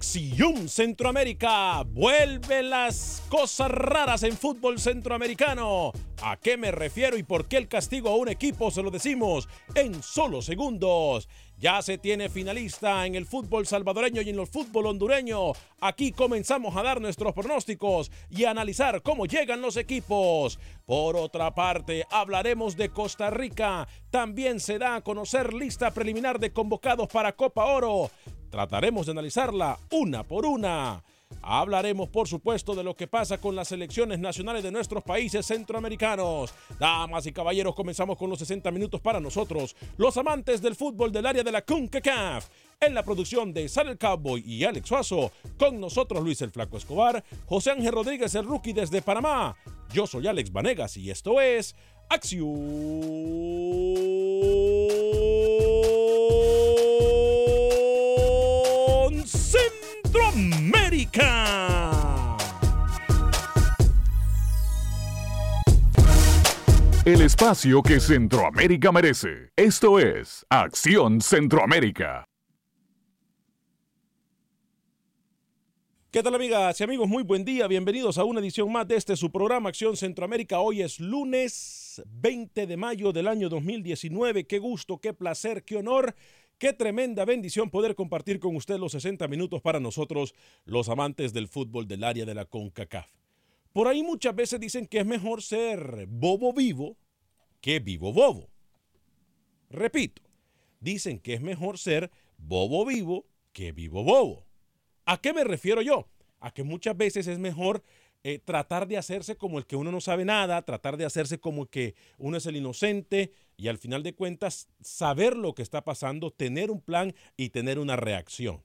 Acción Centroamérica vuelven las cosas raras en fútbol centroamericano. ¿A qué me refiero y por qué el castigo a un equipo se lo decimos en solo segundos? Ya se tiene finalista en el fútbol salvadoreño y en el fútbol hondureño. Aquí comenzamos a dar nuestros pronósticos y a analizar cómo llegan los equipos. Por otra parte, hablaremos de Costa Rica. También se da a conocer lista preliminar de convocados para Copa Oro. Trataremos de analizarla una por una. Hablaremos, por supuesto, de lo que pasa con las selecciones nacionales de nuestros países centroamericanos. Damas y caballeros, comenzamos con los 60 minutos para nosotros, los amantes del fútbol del área de la CONCACAF. En la producción de Sal el Cowboy y Alex Suazo, con nosotros Luis el Flaco Escobar, José Ángel Rodríguez el Rookie desde Panamá. Yo soy Alex Vanegas y esto es Acción Centroamérica. El espacio que Centroamérica merece. Esto es Acción Centroamérica. ¿Qué tal amigas y amigos? Muy buen día, bienvenidos a una edición más de este su programa Acción Centroamérica. Hoy es lunes 20 de mayo del año 2019. Qué gusto, qué placer, qué honor, qué tremenda bendición poder compartir con usted los 60 minutos para nosotros, los amantes del fútbol del área de la CONCACAF. Por ahí muchas veces dicen que es mejor ser bobo vivo que vivo bobo. Repito, dicen que es mejor ser bobo vivo que vivo bobo. ¿A qué me refiero yo? A que muchas veces es mejor eh, tratar de hacerse como el que uno no sabe nada, tratar de hacerse como que uno es el inocente y al final de cuentas saber lo que está pasando, tener un plan y tener una reacción.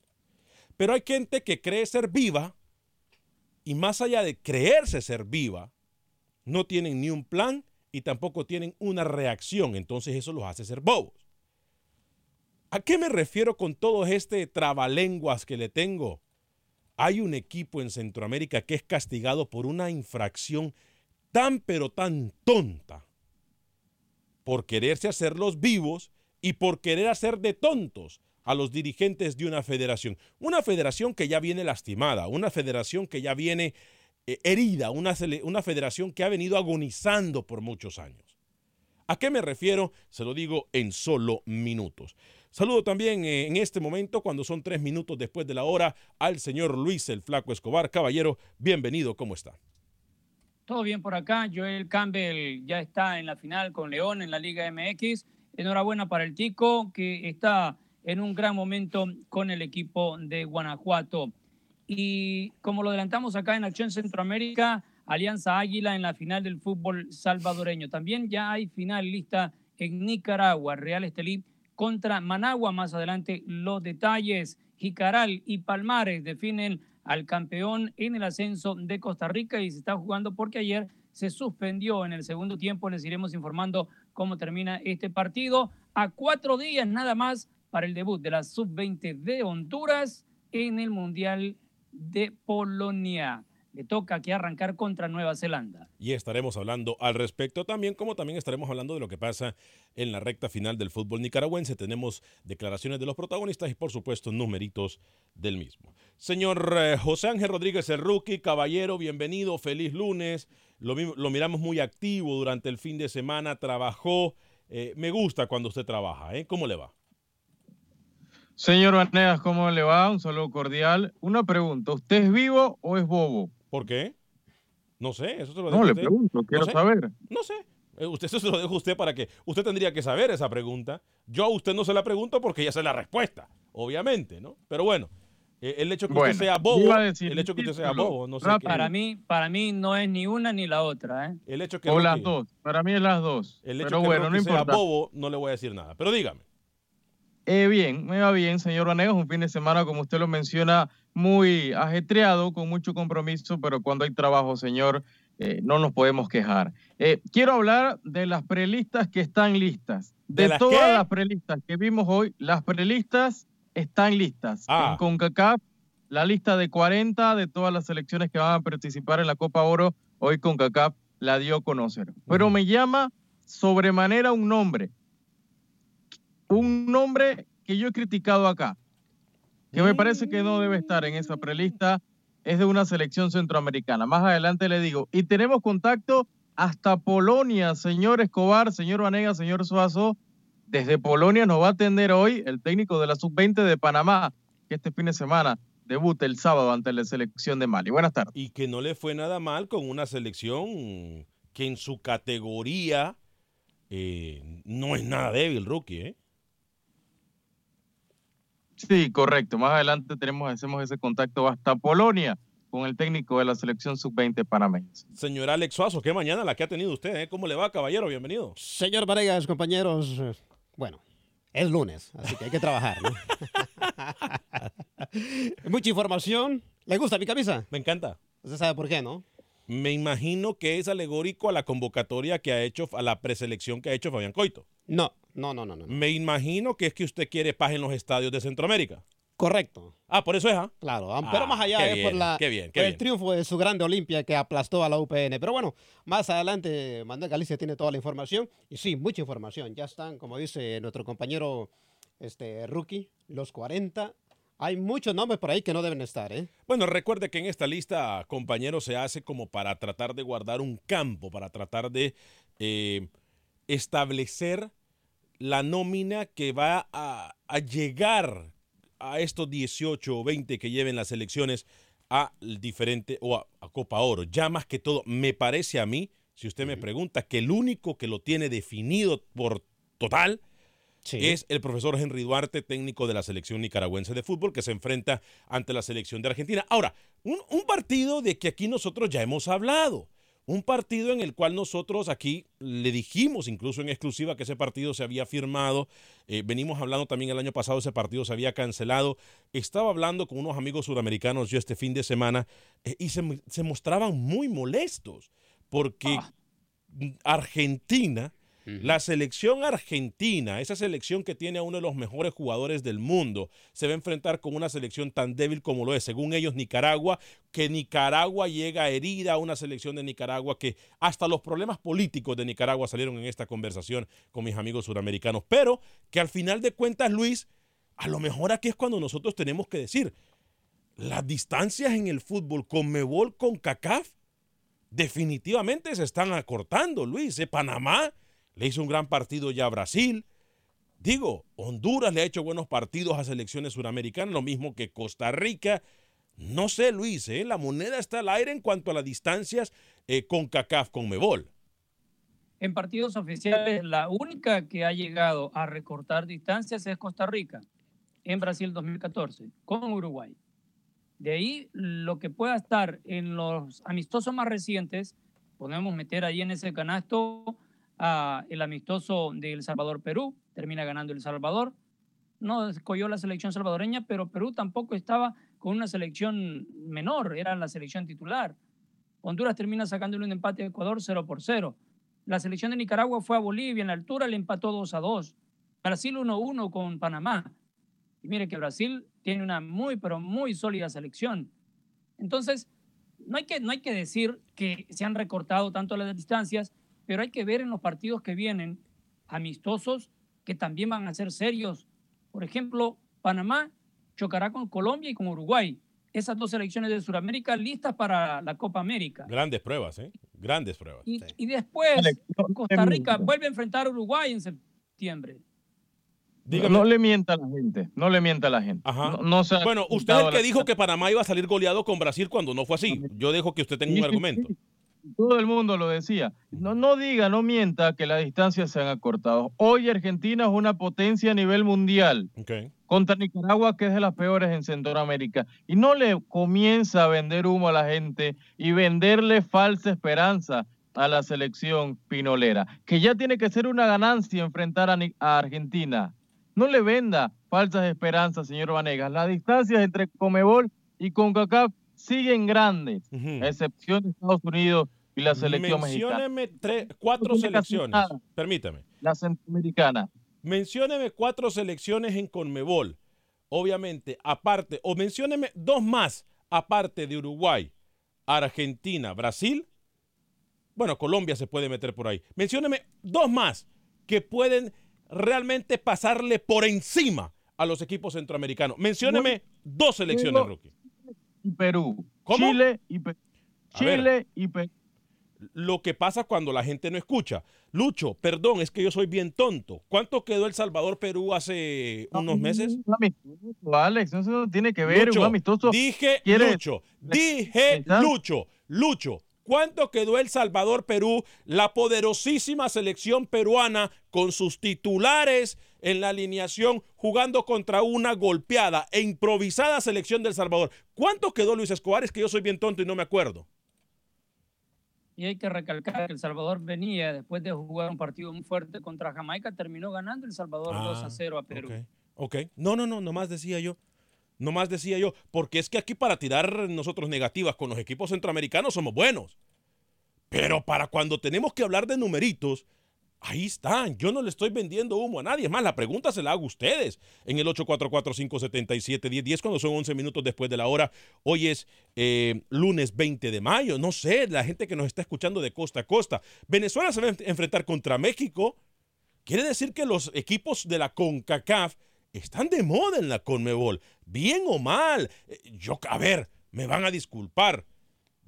Pero hay gente que cree ser viva y más allá de creerse ser viva, no tienen ni un plan y tampoco tienen una reacción. Entonces eso los hace ser bobos. ¿A qué me refiero con todo este trabalenguas que le tengo? Hay un equipo en Centroamérica que es castigado por una infracción tan pero tan tonta por quererse hacerlos vivos y por querer hacer de tontos a los dirigentes de una federación. Una federación que ya viene lastimada, una federación que ya viene eh, herida, una, una federación que ha venido agonizando por muchos años. ¿A qué me refiero? Se lo digo en solo minutos. Saludo también eh, en este momento, cuando son tres minutos después de la hora, al señor Luis el Flaco Escobar. Caballero, bienvenido, ¿cómo está? Todo bien por acá. Joel Campbell ya está en la final con León en la Liga MX. Enhorabuena para el Tico, que está en un gran momento con el equipo de Guanajuato. Y como lo adelantamos acá en Acción Centroamérica, Alianza Águila en la final del fútbol salvadoreño. También ya hay final lista en Nicaragua, Real Estelí contra Managua. Más adelante los detalles. Jicaral y Palmares definen al campeón en el ascenso de Costa Rica y se está jugando porque ayer se suspendió en el segundo tiempo. Les iremos informando cómo termina este partido. A cuatro días nada más para el debut de la sub-20 de Honduras en el Mundial de Polonia. Le toca aquí arrancar contra Nueva Zelanda. Y estaremos hablando al respecto también, como también estaremos hablando de lo que pasa en la recta final del fútbol nicaragüense. Tenemos declaraciones de los protagonistas y, por supuesto, numeritos del mismo. Señor eh, José Ángel Rodríguez, el rookie, caballero, bienvenido, feliz lunes. Lo, lo miramos muy activo durante el fin de semana, trabajó. Eh, me gusta cuando usted trabaja, ¿eh? ¿Cómo le va? Señor Vanegas, ¿cómo le va? Un saludo cordial. Una pregunta, ¿usted es vivo o es bobo? ¿Por qué? No sé, eso se lo dejo No, le pregunto, quiero saber. No sé. Eh, usted eso se lo dejo a usted para que usted tendría que saber esa pregunta. Yo a usted no se la pregunto porque ya sé la respuesta, obviamente, ¿no? Pero bueno, eh, el hecho que usted sea bobo, el hecho que usted sea bobo, no sé para mí, para mí no es ni una ni la otra, ¿eh? El hecho que o las dos, para mí es las dos. El hecho Pero que bueno, no sea bobo, no le voy a decir nada. Pero dígame. Eh, bien, me va bien, señor Vanegas, un fin de semana, como usted lo menciona, muy ajetreado, con mucho compromiso, pero cuando hay trabajo, señor, eh, no nos podemos quejar. Eh, quiero hablar de las prelistas que están listas. De, todas las prelistas que vimos hoy, las prelistas están listas. Ah. En CONCACAF, la lista de 40 de todas las selecciones que van a participar en la Copa Oro, hoy CONCACAF la dio a conocer. Pero me llama sobremanera un nombre, un nombre que yo he criticado acá, que me parece que no debe estar en esa prelista, es de una selección centroamericana. Más adelante le digo, y tenemos contacto hasta Polonia, señor Escobar, señor Vanega, señor Suazo. Desde Polonia nos va a atender hoy el técnico de la sub-20 de Panamá, que este fin de semana debuta el sábado ante la selección de Mali. Buenas tardes. Y que no le fue nada mal con una selección que en su categoría eh, no es nada débil, rookie, ¿eh? Sí, correcto. Más adelante tenemos, hacemos ese contacto hasta Polonia con el técnico de la selección sub-20 panameña. Señor Alex Suazo, qué mañana la que ha tenido usted. ¿eh? ¿Cómo le va, caballero? Bienvenido. Señor Varegas, compañeros. Bueno, es lunes, así que hay que trabajar. ¿no? Mucha información. ¿Le gusta mi camisa? Me encanta. Usted sabe por qué, ¿no? Me imagino que es alegórico a la convocatoria que ha hecho, a la preselección que ha hecho Fabián Coito. No, no, no, no. Me imagino que es que usted quiere paz en los estadios de Centroamérica. Correcto. Ah, por eso es, ¿ah? Claro, pero más allá es por, la, el triunfo de su grande Olimpia que aplastó a la UPN. Pero bueno, más adelante Manuel Galicia tiene toda la información. Y sí, mucha información. Ya están, como dice nuestro compañero este, Rookie, los 40 hay muchos nombres por ahí que no deben estar, ¿eh? Bueno, recuerde que en esta lista, compañero, se hace como para tratar de guardar un campo, para tratar de eh, establecer la nómina que va a, llegar a estos 18 o 20 que lleven las elecciones a diferente o a, Copa Oro. Ya más que todo, me parece a mí, si usted me pregunta, que el único que lo tiene definido por total es el profesor Henry Duarte, técnico de la selección nicaragüense de fútbol, que se enfrenta ante la selección de Argentina. Ahora, un, partido de que aquí nosotros ya hemos hablado. Un partido en el cual nosotros aquí le dijimos incluso en exclusiva que ese partido se había firmado. Eh, venimos hablando también el año pasado, ese partido se había cancelado. Estaba hablando con unos amigos sudamericanos yo este fin de semana eh, y se, mostraban muy molestos porque ah. Argentina la selección argentina, esa selección que tiene a uno de los mejores jugadores del mundo, se va a enfrentar con una selección tan débil como lo es, según ellos, Nicaragua, que Nicaragua llega herida a una selección de Nicaragua que hasta los problemas políticos de Nicaragua salieron en esta conversación con mis amigos suramericanos, pero que al final de cuentas, Luis, a lo mejor aquí es cuando nosotros tenemos que decir, las distancias en el fútbol con Mebol, con CACAF, definitivamente se están acortando, Luis. ¿eh? Panamá le hizo un gran partido ya a Brasil. Digo, Honduras le ha hecho buenos partidos a selecciones suramericanas, lo mismo que Costa Rica. No sé, Luis, ¿eh? la moneda está al aire en cuanto a las distancias eh, con CACAF, con Mebol. En partidos oficiales, la única que ha llegado a recortar distancias es Costa Rica, en Brasil 2014, con Uruguay. De ahí, lo que pueda estar en los amistosos más recientes, podemos meter ahí en ese canasto el amistoso de El Salvador-Perú, termina ganando El Salvador. No escogió la selección salvadoreña, pero Perú tampoco estaba con una selección menor, era la selección titular. Honduras termina sacándole un empate a Ecuador 0 por 0. La selección de Nicaragua fue a Bolivia en la altura, le empató 2 a 2. Brasil 1-1 con Panamá. Y mire que Brasil tiene una muy, pero muy sólida selección. Entonces, no hay que, no hay que decir que se han recortado tanto las distancias, pero hay que ver en los partidos que vienen amistosos que también van a ser serios. Por ejemplo, Panamá chocará con Colombia y con Uruguay. Esas dos selecciones de Sudamérica listas para la Copa América. Grandes pruebas, ¿eh? Grandes pruebas. Y, y después Costa Rica vuelve a enfrentar a Uruguay en septiembre. No, le mienta a la gente, no le mienta a la gente. bueno, usted es el que dijo que Panamá iba a salir goleado con Brasil cuando no fue así. Yo dejo que usted tenga un argumento. Todo el mundo lo decía. No, no diga, no mienta que las distancias se han acortado. Hoy Argentina es una potencia a nivel mundial. Contra Nicaragua, que es de las peores en Centroamérica. Y no le comienza a vender humo a la gente y venderle falsa esperanza a la selección pinolera, que ya tiene que ser una ganancia enfrentar a, Argentina. No le venda falsas esperanzas, señor Vanegas. Las distancias entre Comebol y CONCACAF siguen grandes, a excepción de Estados Unidos y la selección Mencióneme tres, cuatro selecciones. Permítame. La centroamericana. Mencióneme cuatro selecciones en Conmebol. Obviamente, aparte, o mencióneme dos más, aparte de Uruguay, Argentina, Brasil. Bueno, Colombia se puede meter por ahí. Mencióneme dos más que pueden realmente pasarle por encima a los equipos centroamericanos. Mencióneme dos selecciones, rookie. Perú. Chile y Perú. Chile y Perú lo que pasa cuando la gente no escucha. Lucho, perdón, es que yo soy bien tonto. ¿Cuánto quedó El Salvador Perú hace unos meses? Alex, eso tiene que ver, Lucho, amistoso. Dije Lucho, dije Lucho, Lucho. ¿Cuánto quedó El Salvador Perú, la poderosísima selección peruana con sus titulares en la alineación jugando contra una golpeada e improvisada selección del Salvador? ¿Cuánto quedó Luis Escobar? Es que yo soy bien tonto y no me acuerdo. Y hay que recalcar que El Salvador venía después de jugar un partido muy fuerte contra Jamaica, terminó ganando El Salvador 2 a 0 ah, a Perú. Ok, no, no, no, nomás decía yo. Nomás decía yo, porque es que aquí para tirar nosotros negativas con los equipos centroamericanos somos buenos. Pero para cuando tenemos que hablar de numeritos, Ahí están. Yo no le estoy vendiendo humo a nadie. Es más, la pregunta se la hago a ustedes en el 844-577-1010 cuando son 11 minutos después de la hora. Hoy es eh, lunes 20 de mayo. No sé, la gente que nos está escuchando de costa a costa. Venezuela se va a enfrentar contra México. Quiere decir que los equipos de la CONCACAF están de moda en la CONMEBOL. Bien o mal. Eh, yo, a ver, me van a disculpar.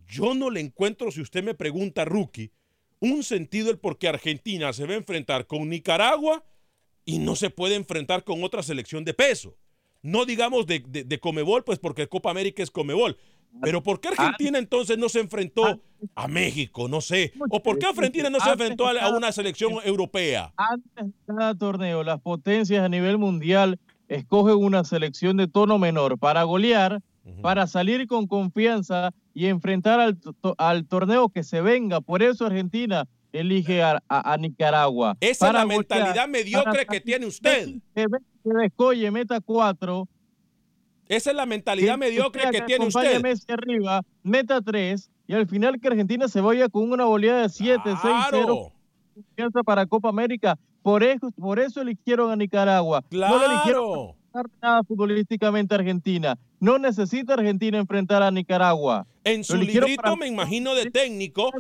Yo no le encuentro, si usted me pregunta, rookie, un sentido el por qué Argentina se va a enfrentar con Nicaragua y no se puede enfrentar con otra selección de peso. No digamos de, de, Comebol, pues porque Copa América es Comebol. Pero ¿por qué Argentina entonces no se enfrentó a México? No sé. ¿O por qué Argentina no se enfrentó a una selección europea? Antes de cada torneo, las potencias a nivel mundial escogen una selección de tono menor para golear, para salir con confianza y enfrentar al, al, torneo que se venga. Por eso Argentina elige a, a, Nicaragua. Esa es la mentalidad mediocre que tiene usted. Que, descoye, meta cuatro. Esa es la mentalidad mediocre que, tiene usted. Messi arriba, meta tres, y al final que Argentina se vaya con una goleada de 7, 6, 0. Confianza para Copa América. Por eso, por eso eligieron a Nicaragua. Claro. No eligieron nada futbolísticamente Argentina. No necesita Argentina enfrentar a Nicaragua. En su librito, me imagino, de técnico,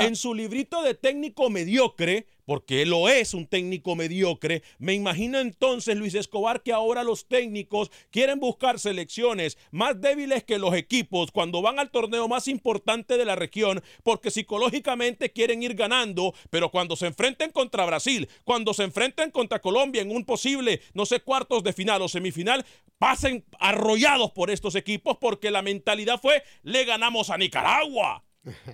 en su librito de técnico mediocre, porque lo es un técnico mediocre, me imagino entonces, Luis Escobar, que ahora los técnicos quieren buscar selecciones más débiles que los equipos cuando van al torneo más importante de la región, porque psicológicamente quieren ir ganando, pero cuando se enfrenten contra Brasil, cuando se enfrenten contra Colombia en un posible, no sé, cuartos de final o semifinal, pasen por estos equipos porque la mentalidad fue, le ganamos a Nicaragua.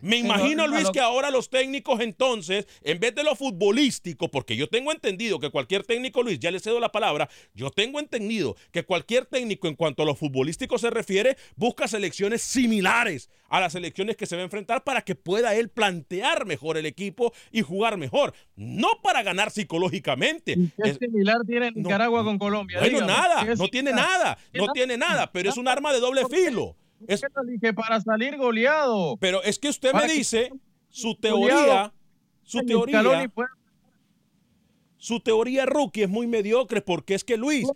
Me imagino, Luis, que ahora los técnicos entonces, en vez de lo futbolístico, porque yo tengo entendido que cualquier técnico, Luis, ya le cedo la palabra, yo tengo entendido que cualquier técnico en cuanto a lo futbolístico se refiere, busca selecciones similares a las selecciones que se va a enfrentar para que pueda él plantear mejor el equipo y jugar mejor, no para ganar psicológicamente. ¿Qué similar tiene Nicaragua con Colombia? Bueno, nada, no tiene nada, no tiene nada, pero es un arma de doble filo. Es que para salir goleado. Pero es que usted me dice su teoría, su teoría, su teoría rookie es muy mediocre porque es que Luis.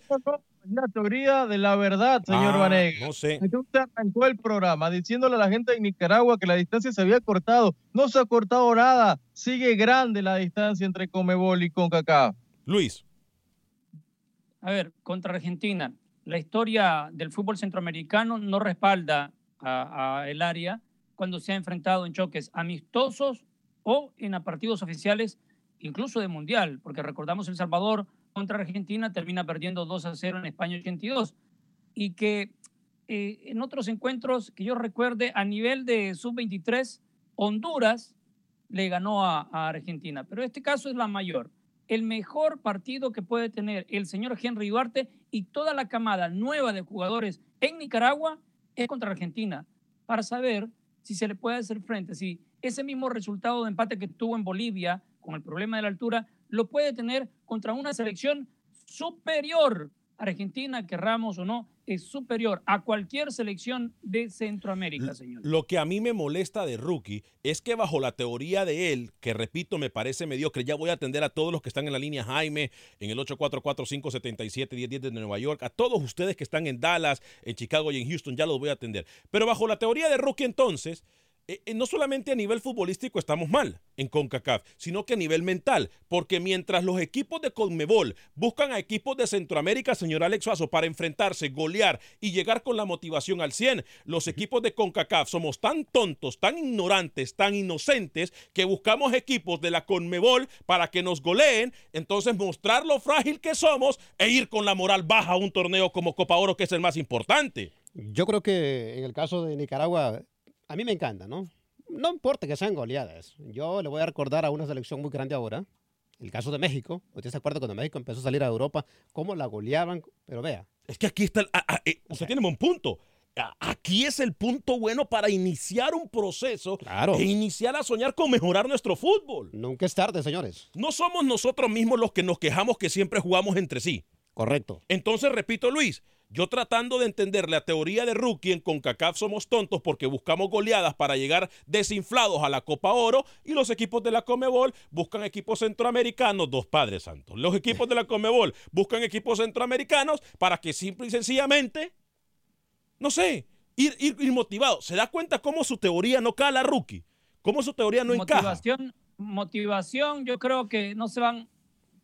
la teoría de la verdad, señor ah, No sé. Usted arrancó el programa diciéndole a la gente de Nicaragua que la distancia se había cortado. No se ha cortado nada. Sigue grande la distancia entre Comebol y CONCACAF. Luis. A ver, contra Argentina la historia del fútbol centroamericano no respalda a, el área cuando se ha enfrentado en choques amistosos o en partidos oficiales, incluso de mundial, porque recordamos El Salvador contra Argentina termina perdiendo 2 a 0 en España 82 y que eh, en otros encuentros que yo recuerde a nivel de sub-23, Honduras le ganó a, a Argentina, pero este caso es la mayor el mejor partido que puede tener el señor Henry Duarte y toda la camada nueva de jugadores en Nicaragua es contra Argentina, para saber si se le puede hacer frente, si ese mismo resultado de empate que tuvo en Bolivia con el problema de la altura, lo puede tener contra una selección superior Argentina, querramos o no, es superior a cualquier selección de Centroamérica, señor. Lo que a mí me molesta de Rookie es que bajo la teoría de él, que repito, me parece mediocre, ya voy a atender a todos los que están en la línea Jaime, en el 844-577-1010 de Nueva York, a todos ustedes que están en Dallas, en Chicago y en Houston, ya los voy a atender. Pero bajo la teoría de Rookie entonces, eh, eh, no solamente a nivel futbolístico estamos mal en CONCACAF, sino que a nivel mental, porque mientras los equipos de CONMEBOL buscan a equipos de Centroamérica, señor Alex Suazo, para enfrentarse, golear y llegar con la motivación al 100, los equipos de CONCACAF somos tan tontos, tan ignorantes, tan inocentes, que buscamos equipos de la CONMEBOL para que nos goleen, entonces mostrar lo frágil que somos e ir con la moral baja a un torneo como Copa Oro, que es el más importante. Yo creo que en el caso de Nicaragua a mí me encanta, ¿no? No importa que sean goleadas. Yo le voy a recordar a una selección muy grande ahora, el caso de México. ¿Usted se acuerda cuando México empezó a salir a Europa? ¿Cómo la goleaban? Pero vea. Es que aquí está, el, eh, usted tiene un punto. Aquí es el punto bueno para iniciar un proceso claro. e iniciar a soñar con mejorar nuestro fútbol. Nunca es tarde, señores. No somos nosotros mismos los que nos quejamos que siempre jugamos entre sí. Correcto. Entonces, repito, Luis, yo tratando de entender la teoría de Rookie en CONCACAF somos tontos porque buscamos goleadas para llegar desinflados a la Copa Oro y los equipos de la Comebol buscan equipos centroamericanos, dos padres santos. Los equipos de la Comebol buscan equipos centroamericanos para que simple y sencillamente, no sé, ir, ir, motivados. ¿Se da cuenta cómo su teoría no cala, Rookie? ¿Cómo su teoría no motivación, encaja? Motivación, yo creo que no se van,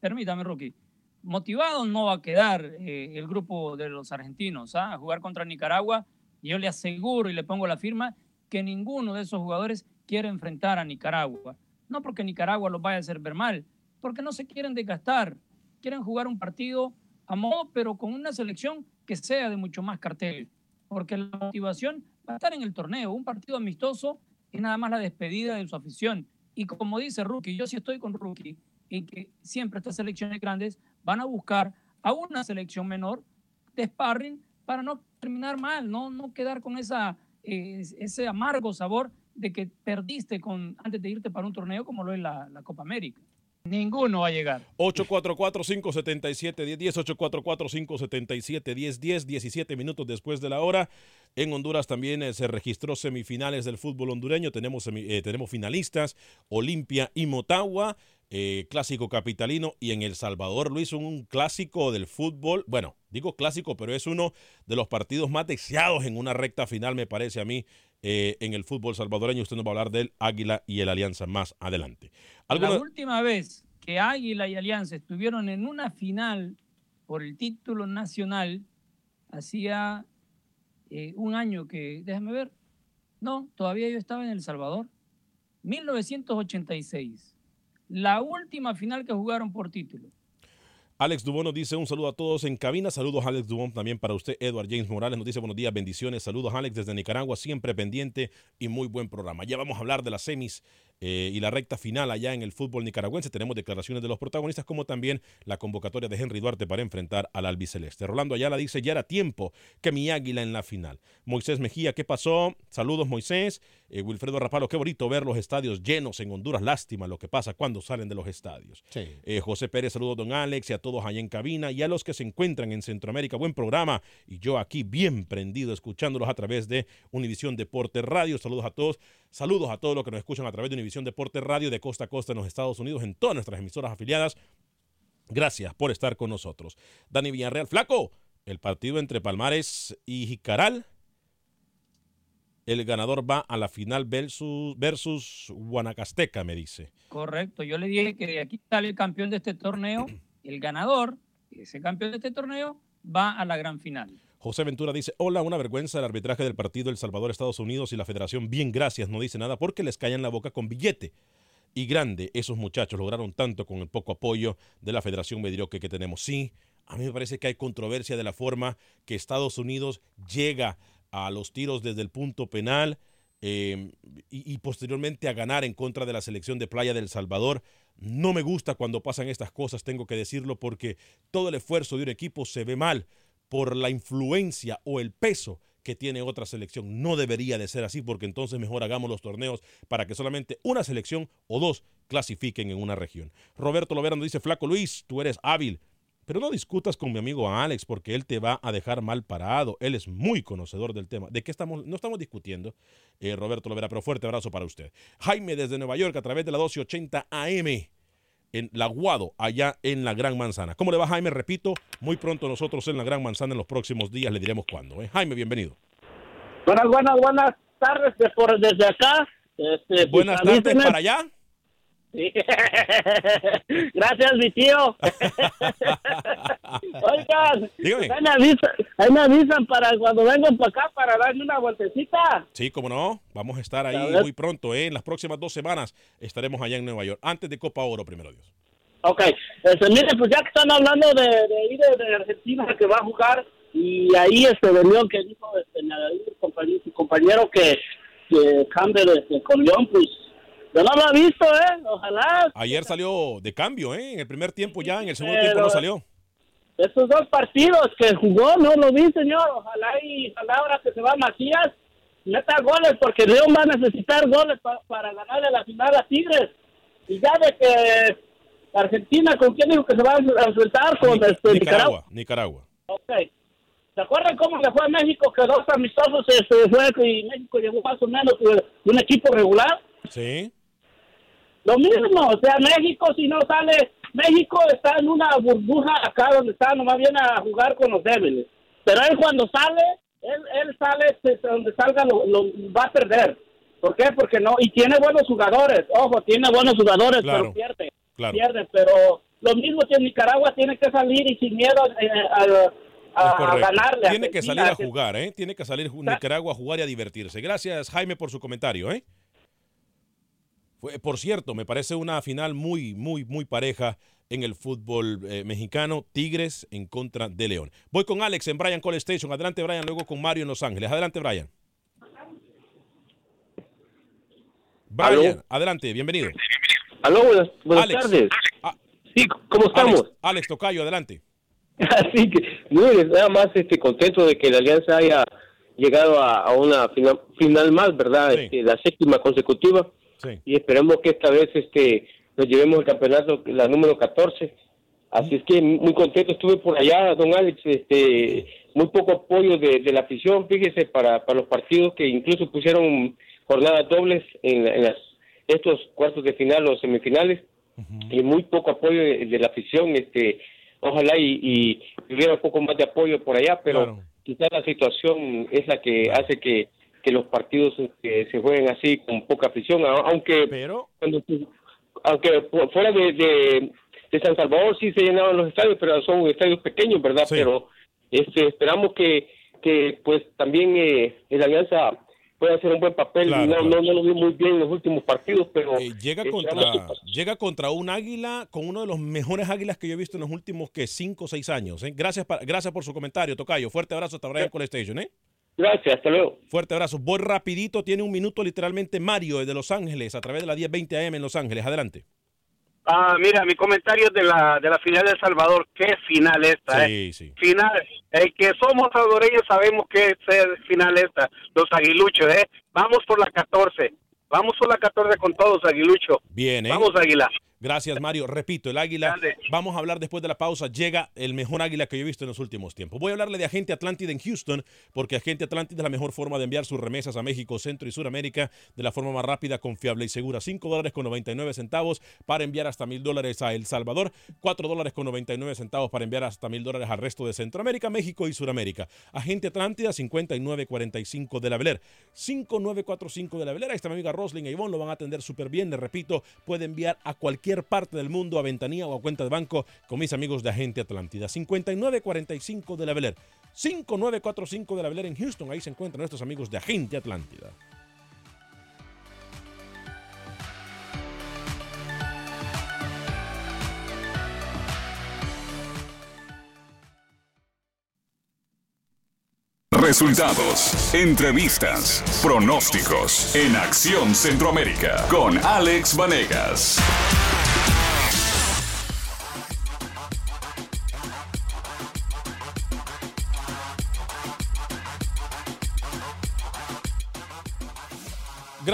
permítame, Rookie motivado no va a quedar eh, el grupo de los argentinos ¿ah? a jugar contra Nicaragua. Yo le aseguro y le pongo la firma que ninguno de esos jugadores quiere enfrentar a Nicaragua. No porque Nicaragua los vaya a hacer ver mal, porque no se quieren desgastar. Quieren jugar un partido a modo, pero con una selección que sea de mucho más cartel. Porque la motivación va a estar en el torneo. Un partido amistoso es nada más la despedida de su afición. Y como dice Rookie, yo sí estoy con Rookie, en que siempre estas selecciones grandes van a buscar a una selección menor de sparring para no terminar mal, no, no quedar con esa, eh, ese amargo sabor de que perdiste con, antes de irte para un torneo como lo es la, la Copa América. Ninguno va a llegar. 844-577-1010, 844-577-1010, 17 minutos después de la hora. En Honduras también eh, se registró semifinales del fútbol hondureño. Tenemos, eh, tenemos finalistas, Olimpia y Motagua. Eh, clásico capitalino y en El Salvador, Luis, un clásico del fútbol, bueno, digo clásico, pero es uno de los partidos más deseados en una recta final, me parece a mí, eh, en el fútbol salvadoreño. Usted nos va a hablar del Águila y el Alianza más adelante. La última vez que Águila y Alianza estuvieron en una final por el título nacional hacía eh, un año que, déjame ver, no, todavía yo estaba en El Salvador. 1986. La última final que jugaron por título. Alex Dubón nos dice un saludo a todos en cabina. Saludos Alex Dubón también para usted. Edward James Morales nos dice buenos días, bendiciones. Saludos Alex desde Nicaragua, siempre pendiente y muy buen programa. Ya vamos a hablar de las semis eh, y la recta final allá en el fútbol nicaragüense. Tenemos declaraciones de los protagonistas, como también la convocatoria de Henry Duarte para enfrentar al albiceleste. Rolando Ayala dice, ya era tiempo que mi águila en la final. Moisés Mejía, ¿qué pasó? Saludos, Moisés. Eh, Wilfredo Rapalo, qué bonito ver los estadios llenos en Honduras. Lástima lo que pasa cuando salen de los estadios. Eh, José Pérez, saludos, don Alex, y a todos allá en cabina y a los que se encuentran en Centroamérica. Buen programa. Y yo aquí bien prendido, escuchándolos a través de Univisión Deporte Radio. Saludos a todos. Saludos a todos los que nos escuchan a través de Univisión Deporte Radio de costa a costa en los Estados Unidos, en todas nuestras emisoras afiliadas. Gracias por estar con nosotros. Dani Villarreal, flaco, el partido entre Palmares y Jicaral. El ganador va a la final versus, versus Guanacasteca, me dice. Correcto, yo le dije que aquí sale el campeón de este torneo. El ganador, ese campeón de este torneo, va a la gran final. José Ventura dice, hola, una vergüenza el arbitraje del partido El Salvador-Estados Unidos y la federación, bien gracias, no dice nada porque les callan la boca con billete. Y grande, esos muchachos lograron tanto con el poco apoyo de la Federación Mediocre que tenemos. Sí, a mí me parece que hay controversia de la forma que Estados Unidos llega a los tiros desde el punto penal em, y, y, posteriormente a ganar en contra de la selección de Playa del Salvador. No me gusta cuando pasan estas cosas, tengo que decirlo, porque todo el esfuerzo de un equipo se ve mal por la influencia o el peso que tiene otra selección. No debería de ser así porque entonces mejor hagamos los torneos para que solamente una selección o dos clasifiquen en una región. Roberto Lovera nos dice, Flaco Luis, tú eres hábil, pero no discutas con mi amigo Alex porque él te va a dejar mal parado. Él es muy conocedor del tema. ¿De qué estamos? No estamos discutiendo, eh, Roberto Lovera, pero fuerte abrazo para usted. Jaime desde Nueva York a través de la 1280 AM en La Guado, allá en la Gran Manzana. ¿Cómo le va Jaime? Repito, muy pronto nosotros en la Gran Manzana en los próximos días le diremos cuándo. ¿eh? Jaime, bienvenido. Buenas, buenas, buenas tardes desde acá. Este, buenas tardes para allá. Gracias, mi tío. Oigan, ahí me, avisan, ahí me, avisan, para cuando vengan para acá para darme una vueltecita. Sí, como no. Vamos a estar ahí muy pronto. ¿eh? En las próximas dos semanas estaremos allá en Nueva York. Antes de Copa Oro, primero Dios. Ok. Este, mire, pues ya que están hablando de, de ir de, Argentina que va a jugar y ahí este de León que dijo este, compañero, su compañero que, que Campbell este, con León, pues yo no lo he visto, ¿eh? Ojalá. Ayer salió de cambio, ¿eh? En el primer tiempo ya, en el segundo tiempo no salió. Esos dos partidos que jugó, no lo vi, señor. Ojalá y ojalá ahora que se va Macías, meta goles, porque León va a necesitar goles para ganarle la final a Tigres. Y ya de que Argentina, ¿con quién dijo que se va a enfrentar? Con este, Nicaragua. Nicaragua. Ok. ¿Se acuerdan cómo le fue a México que dos amistosos se fue y México llegó más o menos un equipo regular? Sí. Lo mismo, o sea, México si no sale, México está en una burbuja acá donde está, nomás viene a jugar con los débiles. Pero él cuando sale, él, él sale, donde salga lo, va a perder. ¿Por qué? Porque no, y tiene buenos jugadores, ojo, tiene buenos jugadores, pero pierde, pierde, pero lo mismo que en Nicaragua tiene que salir y sin miedo eh, a, ganarle. Tiene que salir a jugar, ¿eh? Tiene que salir Nicaragua a jugar y a divertirse. Gracias, Jaime, por su comentario, ¿eh? Por cierto, me parece una final muy, muy, muy pareja en el fútbol eh, mexicano, Tigres en contra de León. Voy con Alex en Brian Call Station. Adelante, Brian, luego con Mario en Los Ángeles. Adelante, Brian. Brian, adelante, bienvenido. Aló, buenas, tardes. Ah, sí, ¿cómo estamos? Alex, Tocayo, adelante. Así que, nada más este, contento de que la Alianza haya llegado a, una final, final más, ¿verdad? Este, la séptima consecutiva y esperemos que esta vez este nos llevemos el campeonato, la número 14. Así es que muy contento estuve por allá, don Alex, este muy poco apoyo de, la afición, fíjese, para, para los partidos que incluso pusieron jornadas dobles en, las, estos cuartos de final o semifinales y muy poco apoyo de, la afición, este ojalá y, hubiera un poco más de apoyo por allá, pero quizás la situación es la que hace que que los partidos este, se jueguen así con poca afición, aunque pero cuando aunque fuera de, de, San Salvador sí se llenaban los estadios, pero son estadios pequeños, ¿verdad? Pero este, esperamos que, que pues también eh, la Alianza puede hacer un buen papel. no, no, lo vi muy bien en los últimos partidos, pero... Eh, llega, contra, llega contra un águila con uno de los mejores águilas que yo he visto en los últimos que cinco o seis años. ¿eh? Gracias, gracias por su comentario, Tocayo. Fuerte abrazo hasta Brian Call Station. ¿eh? Gracias, hasta luego. Fuerte abrazo. Voy rapidito, tiene un minuto literalmente Mario de Los Ángeles, a través de la 1020 AM en Los Ángeles. Adelante. Ah, mira, mi comentario de la, de la final de El Salvador, qué final esta, sí, ¿eh? Sí. Final, el que somos salvadoreños sabemos que es final esta, los aguiluchos, ¿eh? Vamos por la 14, vamos por la 14 con todos, aguilucho. Bien, ¿eh? Vamos, Águila. Gracias, Mario. Repito, el águila, vamos a hablar después de la pausa, llega el mejor águila que yo he visto en los últimos tiempos. Voy a hablarle de Agente Atlántida en Houston, porque Agente Atlántida es la mejor forma de enviar sus remesas a México, Centro y Suramérica de la forma más rápida, confiable y segura. 5 dólares con 99 centavos para enviar hasta mil dólares a El Salvador, 4 dólares con 99 centavos para enviar hasta mil dólares al resto de Centroamérica, México y Suramérica. Agente Atlántida 5945 de la Beler. 5945 de la Beler. Ahí está mi amiga Rosling e Ivonne, lo van a atender súper bien. Le repito, puede enviar a parte del mundo a ventanilla o a cuenta de banco con mis amigos de Agente Atlántida. 5945 de la Beler. 5945 de la Beler en Houston. Ahí se encuentran nuestros amigos de Agente Atlántida. Resultados, entrevistas, pronósticos en Acción Centroamérica con Alex Vanegas.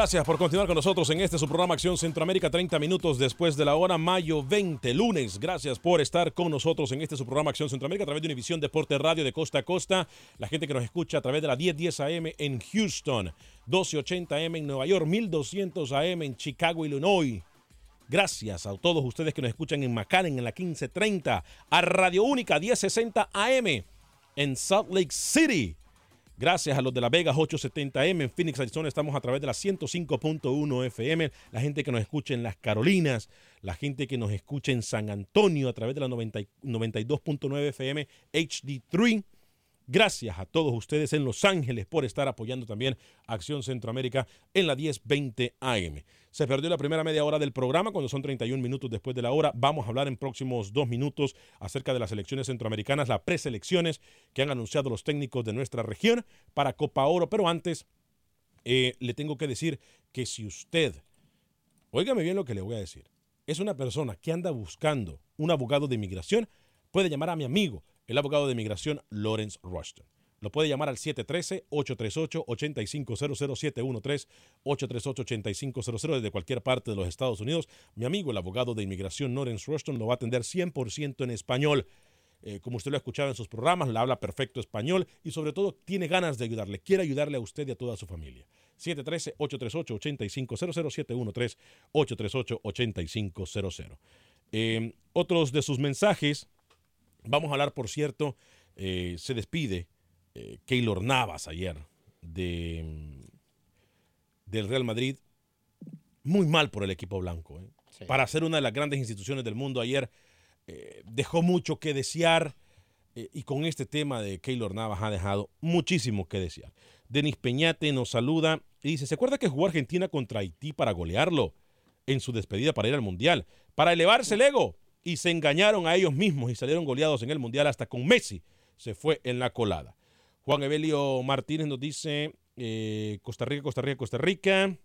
Gracias por continuar con nosotros en este su programa Acción Centroamérica, 30 minutos después de la hora, mayo 20, lunes. Gracias por estar con nosotros en este su programa Acción Centroamérica a través de Univisión Deporte Radio de costa a costa. La gente que nos escucha a través de la 1010 AM en Houston, 1280 AM en Nueva York, 1200 AM en Chicago, Illinois. Gracias a todos ustedes que nos escuchan en McAllen en la 1530, a Radio Única 1060 AM en Salt Lake City. Gracias a los de La Vegas 870M en Phoenix, Arizona. Estamos a través de la 105.1 FM. La gente que nos escucha en las Carolinas, la gente que nos escucha en San Antonio a través de la 92.9 FM HD3. Gracias a todos ustedes en Los Ángeles por estar apoyando también Acción Centroamérica en la 1020 AM. Se perdió la primera media hora del programa cuando son 31 minutos después de la hora. Vamos a hablar en próximos dos minutos acerca de las elecciones centroamericanas, las preselecciones que han anunciado los técnicos de nuestra región para Copa Oro. Pero antes, eh, le tengo que decir que si usted, óigame bien lo que le voy a decir, es una persona que anda buscando un abogado de inmigración, puede llamar a mi amigo el abogado de inmigración Lawrence Rushton. Lo puede llamar al 713-838-8500, 713-838-8500 desde cualquier parte de los Estados Unidos. Mi amigo, el abogado de inmigración Lawrence Rushton, lo va a atender 100% en español. Eh, como usted lo ha escuchado en sus programas, le habla perfecto español y sobre todo tiene ganas de ayudarle, quiere ayudarle a usted y a toda su familia. 713-838-8500, 713-838-8500. Eh, otros de sus mensajes Vamos a hablar, por cierto, eh, se despide eh, Keylor Navas ayer de, del Real Madrid. Muy mal por el equipo blanco. ¿eh? Para ser una de las grandes instituciones del mundo ayer, dejó mucho que desear y con este tema de Keylor Navas ha dejado muchísimo que desear. Denis Peñate nos saluda y dice, ¿se acuerda que jugó Argentina contra Haití para golearlo en su despedida para ir al Mundial? Para elevarse el ego y se engañaron a ellos mismos y salieron goleados en el Mundial hasta con Messi se fue en la colada. Juan Evelio Martínez nos dice eh, Costa Rica, Costa Rica, Costa Rica.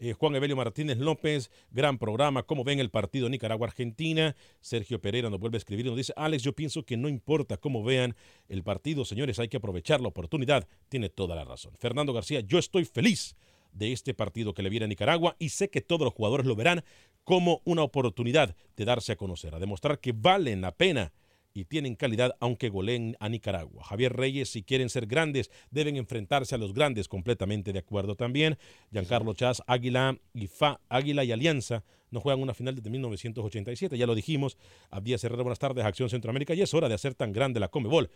Eh, Juan Evelio Martínez López, gran programa. ¿Cómo ven el partido Nicaragua-Argentina? Sergio Pereira nos vuelve a escribir y nos dice, Alex, yo pienso que no importa cómo vean el partido, señores, hay que aprovechar la oportunidad. Tiene toda la razón. Fernando García, yo estoy feliz de este partido que le viene a Nicaragua y sé que todos los jugadores lo verán como una oportunidad de darse a conocer, a demostrar que valen la pena y tienen calidad aunque goleen a Nicaragua. Javier Reyes, si quieren ser grandes, deben enfrentarse a los grandes, completamente de acuerdo también. Giancarlo Chaz, Águila y Águila y Alianza no juegan una final desde 1987, ya lo dijimos. Abdías Herrera, buenas tardes, Acción Centroamérica, y es hora de hacer tan grande la Comebol.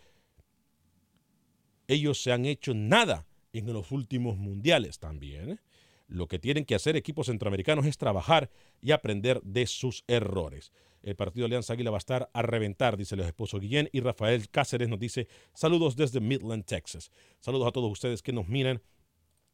Ellos se han hecho nada en los últimos mundiales también. Lo que tienen que hacer equipos centroamericanos es trabajar y aprender de sus errores. El partido Alianza Águila va a estar a reventar, dice el esposo Guillén. Y Rafael Cáceres nos dice, saludos desde Midland, Texas. Saludos a todos ustedes que nos miran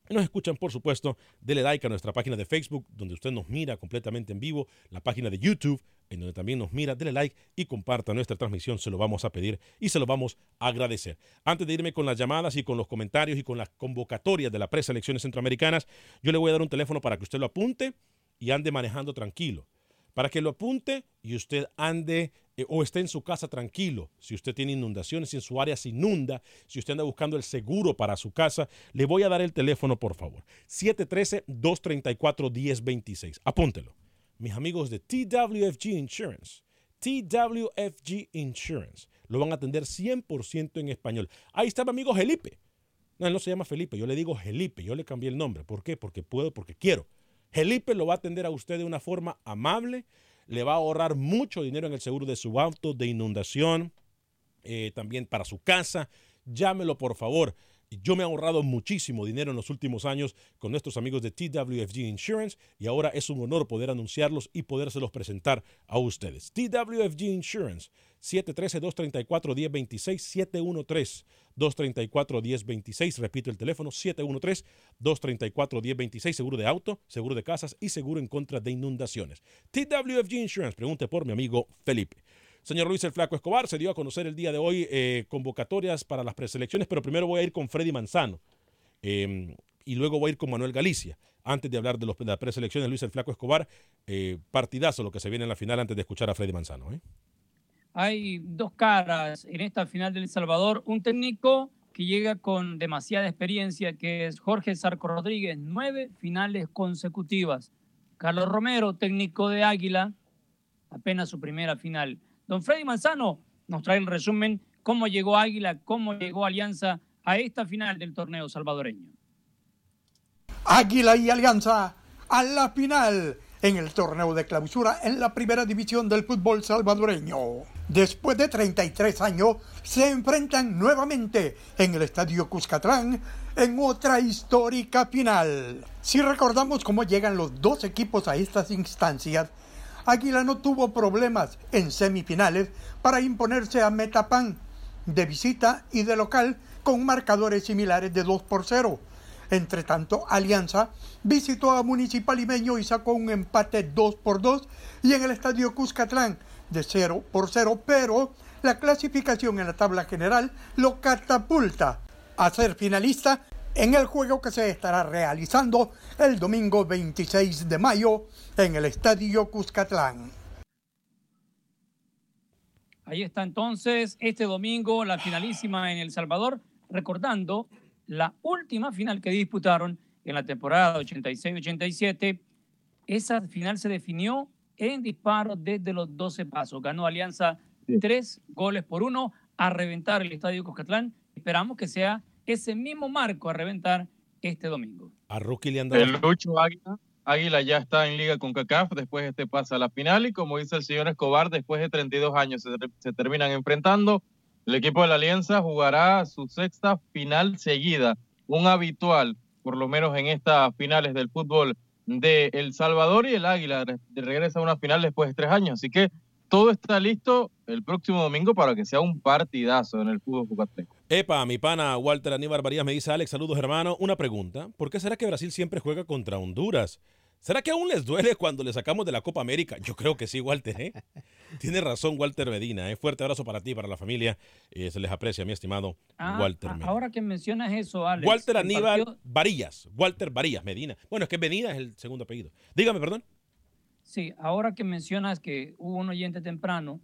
nos escuchan, por supuesto, dele like a nuestra página de Facebook, donde usted nos mira completamente en vivo, la página de YouTube, en donde también nos mira, dele like y comparta nuestra transmisión, se lo vamos a pedir y se lo vamos a agradecer. Antes de irme con las llamadas y con los comentarios y con las convocatorias de la preselecciones centroamericanas, yo le voy a dar un teléfono para que usted lo apunte y ande manejando tranquilo para que lo apunte y usted ande eh, o esté en su casa tranquilo. Si usted tiene inundaciones, si en su área se inunda, si usted anda buscando el seguro para su casa, le voy a dar el teléfono, por favor. 713-234-1026. Apúntelo. Mis amigos de TWFG Insurance. TWFG Insurance. Lo van a atender 100% en español. Ahí está mi amigo Felipe. No, él no se llama Felipe, yo le digo Felipe, yo le cambié el nombre. ¿Por qué? Porque puedo, porque quiero. Felipe lo va a atender a usted de una forma amable, le va a ahorrar mucho dinero en el seguro de su auto, de inundación, eh, también para su casa. Llámelo por favor. Yo me he ahorrado muchísimo dinero en los últimos años con nuestros amigos de TWFG Insurance y ahora es un honor poder anunciarlos y podérselos presentar a ustedes. TWFG Insurance, 713-234-1026, 713-234-1026, repito el teléfono, 713-234-1026, seguro de auto, seguro de casas y seguro en contra de inundaciones. TWFG Insurance, pregunte por mi amigo Felipe. Señor Luis el Flaco Escobar, se dio a conocer el día de hoy eh, convocatorias para las preselecciones, pero primero voy a ir con Freddy Manzano em, y luego voy a ir con Manuel Galicia. Antes de hablar de, los, las preselecciones, Luis el Flaco Escobar, eh, partidazo lo que se viene en la final antes de escuchar a Freddy Manzano. ¿eh? Hay dos caras en esta final del Salvador. Un técnico que llega con demasiada experiencia, que es Jorge Sarco Rodríguez, nueve finales consecutivas. Carlos Romero, técnico de Águila, apenas su primera final. Don Freddy Manzano nos trae el resumen cómo llegó Águila, cómo llegó Alianza a esta final del torneo salvadoreño. Águila y Alianza a la final en el torneo de clausura en la primera división del fútbol salvadoreño. Después de 33 años, se enfrentan nuevamente en el Estadio Cuscatlán en otra histórica final. Si recordamos cómo llegan los dos equipos a estas instancias, Águila no tuvo problemas en semifinales para imponerse a Metapan de visita y de local con marcadores similares de 2 por 0. Entre tanto, Alianza visitó a Municipal Limeño y sacó un empate 2 por 2 y en el estadio Cuscatlán de 0 por 0, pero la clasificación en la tabla general lo catapulta a ser finalista en el juego que se estará realizando el domingo 26 de mayo en el Estadio Cuscatlán. Ahí está entonces este domingo la finalísima en El Salvador, recordando la última final que disputaron en la temporada 86-87. Esa final se definió en disparo desde los 12 pasos. Ganó Alianza tres goles por uno a reventar el Estadio Cuscatlán. Esperamos que sea ese mismo marco a reventar este domingo. A Rookie le El Lucho Águila, Águila ya está en liga con CACAF, después este pasa a la final y como dice el señor Escobar, después de 32 años se, se terminan enfrentando. El equipo de la Alianza jugará su sexta final seguida, un habitual, por lo menos en estas finales del fútbol de El Salvador y el Águila regresa a una final después de tres años. Así que todo está listo el próximo domingo para que sea un partidazo en el fútbol jucateco. Epa, mi pana Walter Aníbal Varías me dice, Alex, saludos hermano. Una pregunta, ¿por qué será que Brasil siempre juega contra Honduras? ¿Será que aún les duele cuando le sacamos de la Copa América? Yo creo que sí, Walter. ¿eh? Tiene razón Walter Medina. ¿eh? Fuerte abrazo para ti, para la familia. Eh, se les aprecia, mi estimado ah, Walter Medina. Ahora que mencionas eso, Alex. Walter Aníbal Varías. Walter Varías Medina. Bueno, es que Medina es el segundo apellido. Dígame, perdón. Sí, ahora que mencionas que hubo un oyente temprano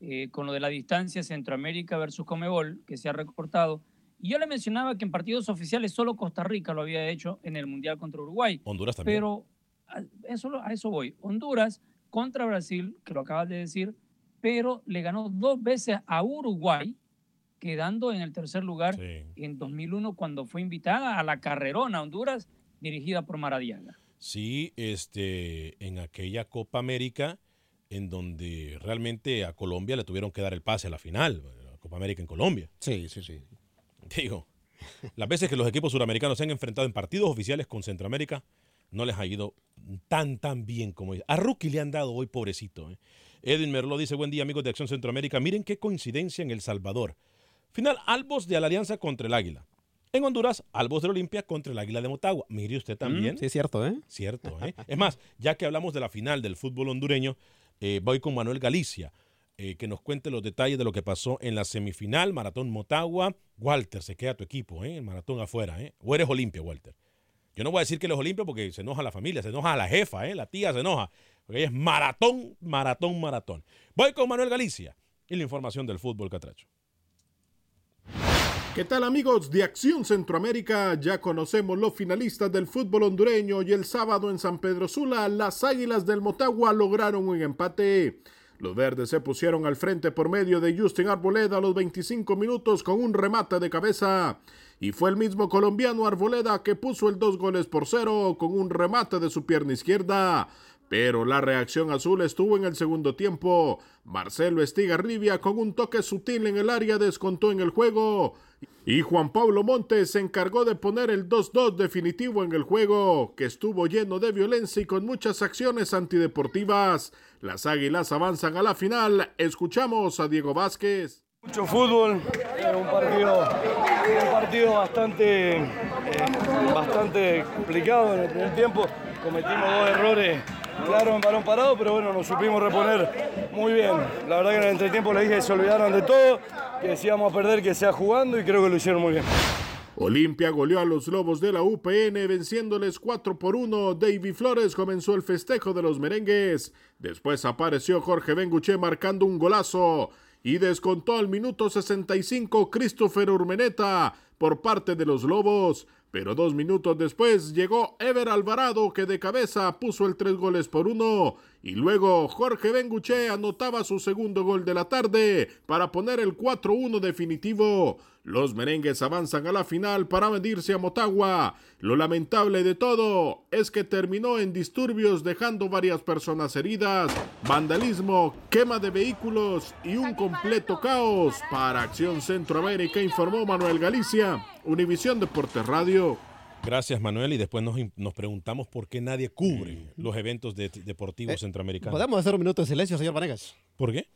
eh, con lo de la distancia Centroamérica versus Comebol, que se ha recortado, y yo le mencionaba que en partidos oficiales solo Costa Rica lo había hecho en el Mundial contra Uruguay. Honduras también. Pero a eso, a eso voy. Honduras contra Brasil, que lo acabas de decir, pero le ganó dos veces a Uruguay, quedando en el tercer lugar en 2001 cuando fue invitada a la carrerona Honduras dirigida por Maradiaga. Sí, este, en aquella Copa América en donde realmente a Colombia le tuvieron que dar el pase a la final, la Copa América en Colombia. Sí, sí, sí. Digo, las veces que los equipos suramericanos se han enfrentado en partidos oficiales con Centroamérica, no les ha ido tan, tan bien como A Rookie le han dado hoy, pobrecito. ¿eh? Edwin Merlo dice, buen día amigos de Acción Centroamérica. Miren qué coincidencia en El Salvador. Final, Albos de la Alianza contra el Águila. En Honduras, Albos de la Olimpia contra el Águila de Motagua. Mire usted también. Mm, sí, es cierto, ¿eh? Cierto, ¿eh? es más, ya que hablamos de la final del fútbol hondureño, eh, voy con Manuel Galicia, eh, que nos cuente los detalles de lo que pasó en la semifinal, Maratón Motagua. Walter, se queda tu equipo, ¿eh? El maratón afuera, ¿eh? O eres Olimpia, Walter. Yo no voy a decir que los Olimpia porque se enoja la familia, se enoja la jefa, ¿eh? La tía se enoja. Porque es maratón, maratón, maratón. Voy con Manuel Galicia y la información del fútbol catracho. ¿Qué tal amigos de Acción Centroamérica? Ya conocemos los finalistas del fútbol hondureño y el sábado en San Pedro Sula las Águilas del Motagua lograron un empate. Los verdes se pusieron al frente por medio de Justin Arboleda a los 25 minutos con un remate de cabeza. Y fue el mismo colombiano Arboleda que puso el dos goles por cero con un remate de su pierna izquierda. Pero la reacción azul estuvo en el segundo tiempo. Marcelo Estigarribia con un toque sutil en el área descontó en el juego. Y Juan Pablo Montes se encargó de poner el 2-2 definitivo en el juego, que estuvo lleno de violencia y con muchas acciones antideportivas. Las Águilas avanzan a la final. Escuchamos a Diego Vázquez. Mucho fútbol, un partido, un partido bastante, eh, bastante complicado en el primer tiempo. Cometimos dos errores claro en balón parado, pero bueno, nos supimos reponer muy bien. La verdad que en el entretiempo les dije que se olvidaron de todo, que decíamos a perder, que sea jugando y creo que lo hicieron muy bien. Olimpia goleó a los Lobos de la UPN venciéndoles 4 por 1. David Flores comenzó el festejo de los merengues. Después apareció Jorge Benguche marcando un golazo y descontó al minuto 65 Christopher Urmeneta por parte de los Lobos. Pero dos minutos después llegó Ever Alvarado que de cabeza puso el tres goles por uno y luego Jorge Benguche anotaba su segundo gol de la tarde para poner el 4-1 definitivo. Los merengues avanzan a la final para medirse a Motagua. Lo lamentable de todo es que terminó en disturbios dejando varias personas heridas, vandalismo, quema de vehículos y un completo caos. Para Acción Centroamérica informó Manuel Galicia, Univisión Deportes Radio. Gracias, Manuel. Y después nos, preguntamos por qué nadie cubre los eventos deportivos eh, centroamericanos. ¿Podemos hacer un minuto de silencio, señor Vanegas? ¿Por qué?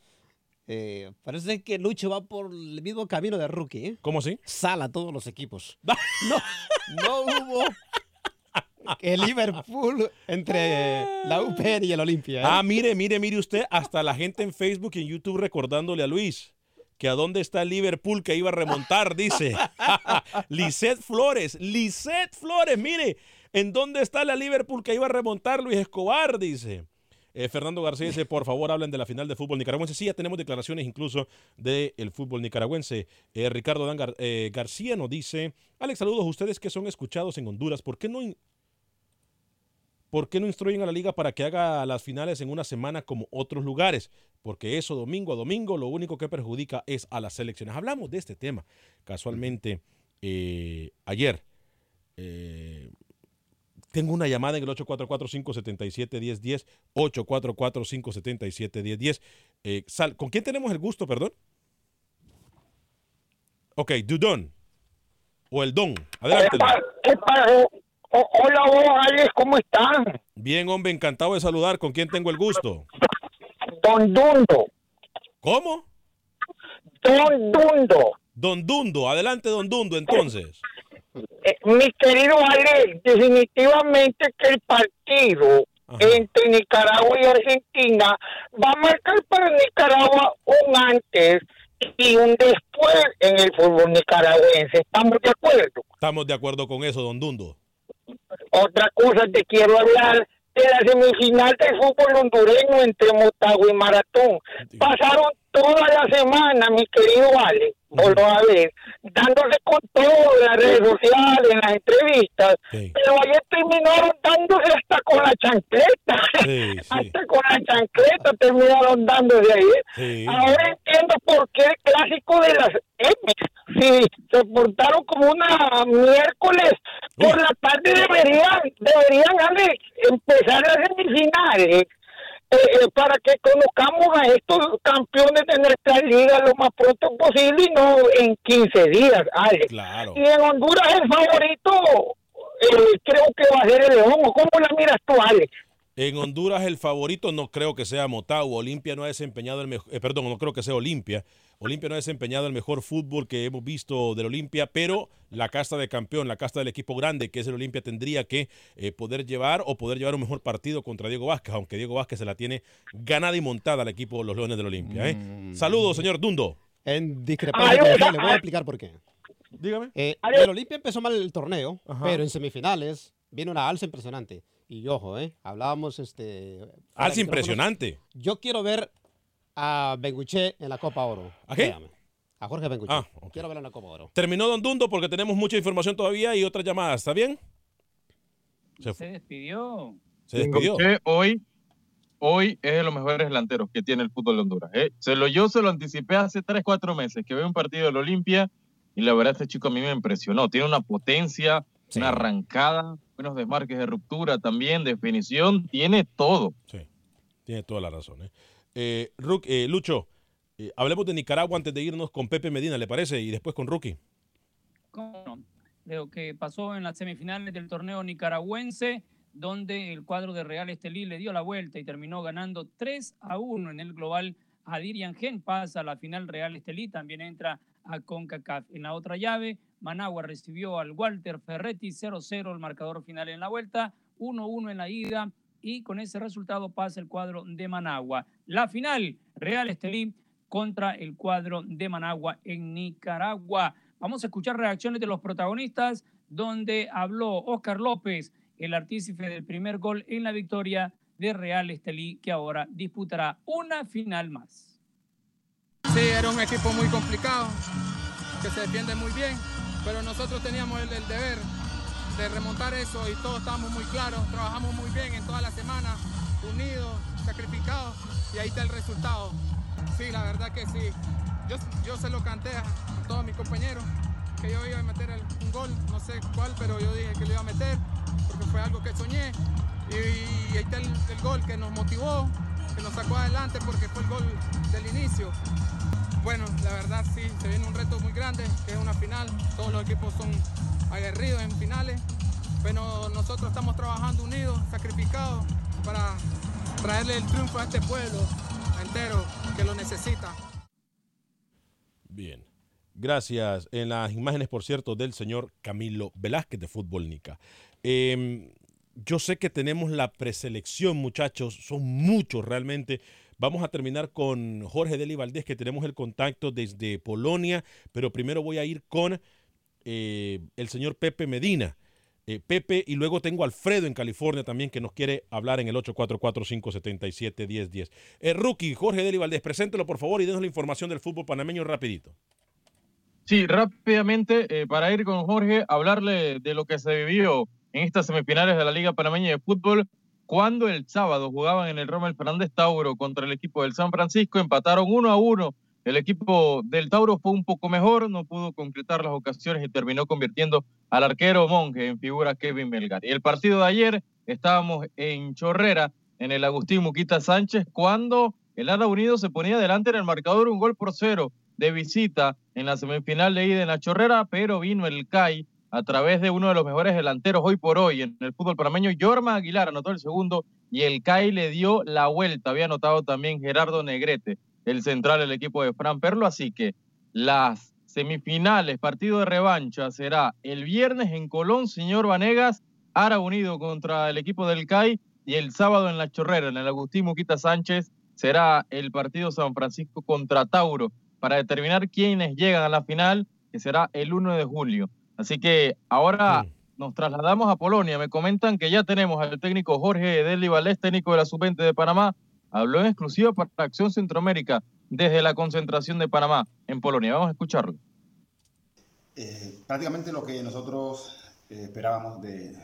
Eh, parece que Lucho va por el mismo camino de rookie. ¿eh? ¿Cómo así? Sala todos los equipos. no, no hubo el Liverpool entre la UPR y el Olimpia. ¿eh? Ah, mire, mire, mire usted, hasta la gente en Facebook y en YouTube recordándole a Luis que a dónde está Liverpool que iba a remontar, dice. Lisette Flores, Lisette Flores, mire, ¿en dónde está la Liverpool que iba a remontar Luis Escobar? Dice. Eh, Fernando García dice, por favor, hablen de la final de fútbol nicaragüense. Sí, ya tenemos declaraciones incluso del fútbol nicaragüense. Eh, Ricardo Dan eh, García nos dice, Alex, saludos ustedes que son escuchados en Honduras. ¿Por qué no... ¿Por qué no instruyen a la liga para que haga las finales en una semana como otros lugares? Porque eso domingo a domingo lo único que perjudica es a las selecciones. Hablamos de este tema casualmente ayer. Tengo una llamada en el 844-577-1010, 844-577-1010. Eh, ¿Con quién tenemos el gusto, perdón? Ok, Dudon. O el Don. Adelante. ¿Qué hola, hola, Alex, ¿cómo están? Bien, hombre, encantado de saludar. ¿Con quién tengo el gusto? Don Dundo. ¿Cómo? Don Dundo. Don Dundo. Adelante, Don Dundo, entonces. Eh, mi querido Ale, definitivamente que el partido entre Nicaragua y Argentina va a marcar para Nicaragua un antes y un después en el fútbol nicaragüense. ¿Estamos de acuerdo? Estamos de acuerdo con eso, don Dundo. Otra cosa te quiero hablar de la semifinal del fútbol hondureño entre Motagua y Maratón. Pasaron toda la semana, mi querido Ale, volvió a ver, dándose con todo en las redes sociales, en las entrevistas, pero ayer terminaron dándose hasta con la chancleta, hasta con la chancleta terminaron dándose ahí. Ahora entiendo por qué el clásico de las M, si se portaron como una miércoles por la tarde deberían, deberían Ale, empezar las semifinales eh, eh, para que conozcamos a estos campeones de nuestra liga lo más pronto posible y no en 15 días, Ale. Y en Honduras el favorito eh, creo que va a ser el León. ¿Cómo la miras tú, Alex? En Honduras el favorito no creo que sea Motagua. Olimpia no ha desempeñado el mejor, eh, perdón, no creo que sea Olimpia. Olimpia no ha desempeñado el mejor fútbol que hemos visto del Olimpia, pero la casta de campeón, la casta del equipo grande que es el Olimpia tendría que eh, poder llevar o poder llevar un mejor partido contra Diego Vázquez, aunque Diego Vázquez se la tiene ganada y montada al equipo de los Leones del Olimpia. ¿eh? Mm. Saludos, señor Dundo. En discrepancia, le voy a explicar por qué. Dígame. el Olimpia empezó mal el torneo, pero en semifinales viene una alza impresionante. Y ojo, ¿eh? Hablábamos, este... Alza impresionante. Yo quiero ver a Benguche en la Copa Oro. ¿A qué? A Jorge Benguche. Ah, Quiero verlo en la Copa Oro. Terminó Don Dundo porque tenemos mucha información todavía y otras llamadas. ¿Está bien? Se, despidió. Se despidió. hoy, hoy es de los mejores delanteros que tiene el fútbol de Honduras. ¿eh? Se lo, yo se lo anticipé hace 3, 4 meses que veo un partido del Olimpia y la verdad este chico a mí me impresionó. Tiene una potencia, una arrancada, buenos desmarques de ruptura también, definición, tiene todo. Sí, tiene toda la razón. ¿eh? Eh, eh, Lucho, hablemos de Nicaragua antes de irnos con Pepe Medina, ¿le parece? Y después con Rookie. ¿Cómo De lo que pasó en las semifinales del torneo nicaragüense, donde el cuadro de Real Estelí le dio la vuelta y terminó ganando 3 a 1 en el global. Adirian Gen pasa a la final Real Estelí, también entra a CONCACAF. En la otra llave, Managua recibió al Walter Ferretti 0-0 el marcador final en la vuelta, 1-1 en la ida y con ese resultado pasa el cuadro de Managua. La final, Real Estelí contra el cuadro de Managua en Nicaragua. Vamos a escuchar reacciones de los protagonistas, donde habló Oscar López, el artífice del primer gol en la victoria de Real Estelí, que ahora disputará una final más. Sí, era un equipo muy complicado, que se defiende muy bien, pero nosotros teníamos el, deber de remontar eso y todos estábamos muy claros, trabajamos muy bien en toda la semana, unidos, sacrificados y ahí está el resultado. Sí, la verdad que sí. Yo, yo se lo canté a todos mis compañeros que yo iba a meter un gol, no sé cuál, pero yo dije que lo iba a meter porque fue algo que soñé y, ahí está el gol que nos motivó, que nos sacó adelante porque fue el gol del inicio. Bueno, la verdad sí, se viene un reto muy grande, que es una final. Todos los equipos son aguerridos en finales, pero nosotros estamos trabajando unidos, sacrificados, para traerle el triunfo a este pueblo entero que lo necesita. Bien. Gracias. En las imágenes, por cierto, del señor Camilo Velázquez de Fútbol Nica. Em, yo sé que tenemos la preselección, muchachos, son muchos realmente. Vamos a terminar con Jorge Deli Valdés, que tenemos el contacto desde Polonia, pero primero voy a ir con eh, el señor Pepe Medina. Eh, Pepe, y luego tengo a Alfredo en California también que nos quiere hablar en el 844-577-1010. Eh, rookie, Jorge Deli Valdés, preséntelo por favor y denos la información del fútbol panameño rapidito. Sí, rápidamente, para ir con Jorge, hablarle de lo que se vivió en estas semifinales de la Liga Panameña de Fútbol, cuando el sábado jugaban en el Rommel Fernández Tauro contra el equipo del San Francisco, empataron uno a uno. El equipo del Tauro fue un poco mejor, no pudo concretar las ocasiones y terminó convirtiendo al arquero Monge en figura Kevin Melgar. Y el partido de ayer estábamos en Chorrera, en el Agustín Muquita Sánchez, cuando el Ara Unido se ponía delante en el marcador un gol por cero de visita en la semifinal de ida en la Chorrera, pero vino el CAI a través de uno de los mejores delanteros hoy por hoy en el fútbol panameño. Yorma Aguilar anotó el segundo y el CAI le dio la vuelta. Había anotado también Gerardo Negrete, el central del equipo de Fran Perlo. Así que las semifinales, partido de revancha, será el viernes en Colón, señor Vanegas, Ara Unido contra el equipo del CAI y el sábado en La Chorrera, en el Agustín Muquita Sánchez, será el partido San Francisco contra Tauro para determinar quiénes llegan a la final, que será el 1 de julio. Así que ahora nos trasladamos a Polonia. Me comentan que ya tenemos al técnico Jorge Deli Valés, técnico de la sub-20 de Panamá. Habló en exclusiva para Acción Centroamérica desde la concentración de Panamá en Polonia. Vamos a escucharlo. Eh, prácticamente lo que nosotros eh, esperábamos de,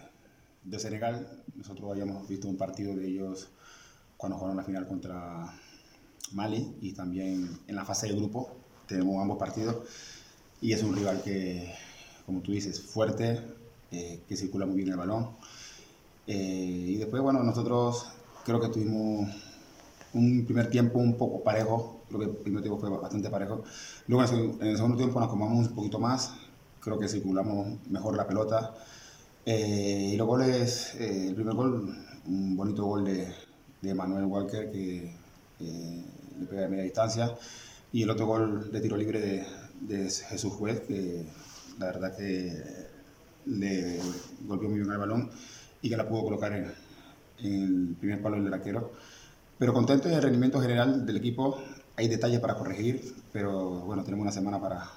de, Senegal, nosotros habíamos visto un partido de ellos cuando jugaron la final contra Mali y también en la fase de grupo tenemos ambos partidos y es un rival que como tú dices, fuerte, eh, que circula muy bien el balón. Eh, y después, bueno, nosotros creo que tuvimos un primer tiempo un poco parejo, creo que el primer tiempo fue bastante parejo. Luego en el, segundo tiempo nos comamos un poquito más, creo que circulamos mejor la pelota. y los goles, el primer gol, un bonito gol de, de Manuel Walker que le pega de media distancia. Y el otro gol de tiro libre de, de Jesús Juez, que la verdad que le golpeó muy bien el balón y que la pudo colocar en, el primer palo del arquero. Pero contento del rendimiento general del equipo. Hay detalles para corregir, pero bueno, tenemos una semana para,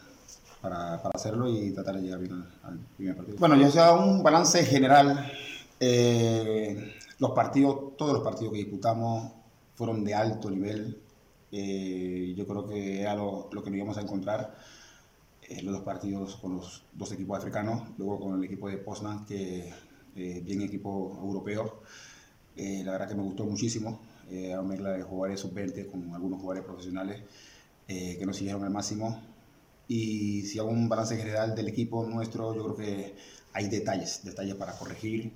para, para hacerlo y tratar de llegar bien al, primer partido. Bueno, yo sea un balance general. Eh, los partidos, todos los partidos que disputamos fueron de alto nivel. Eh, yo creo que era lo, lo, que nos íbamos a encontrar en eh, los dos partidos con los dos equipos africanos, luego con el equipo de Poznan, que eh, bien equipo europeo. Eh, la verdad que me gustó muchísimo, eh, una mezcla de jugadores sub-20 con algunos jugadores profesionales que nos siguieron al máximo. Y si hago un balance general del equipo nuestro, yo creo que hay detalles, detalles para corregir.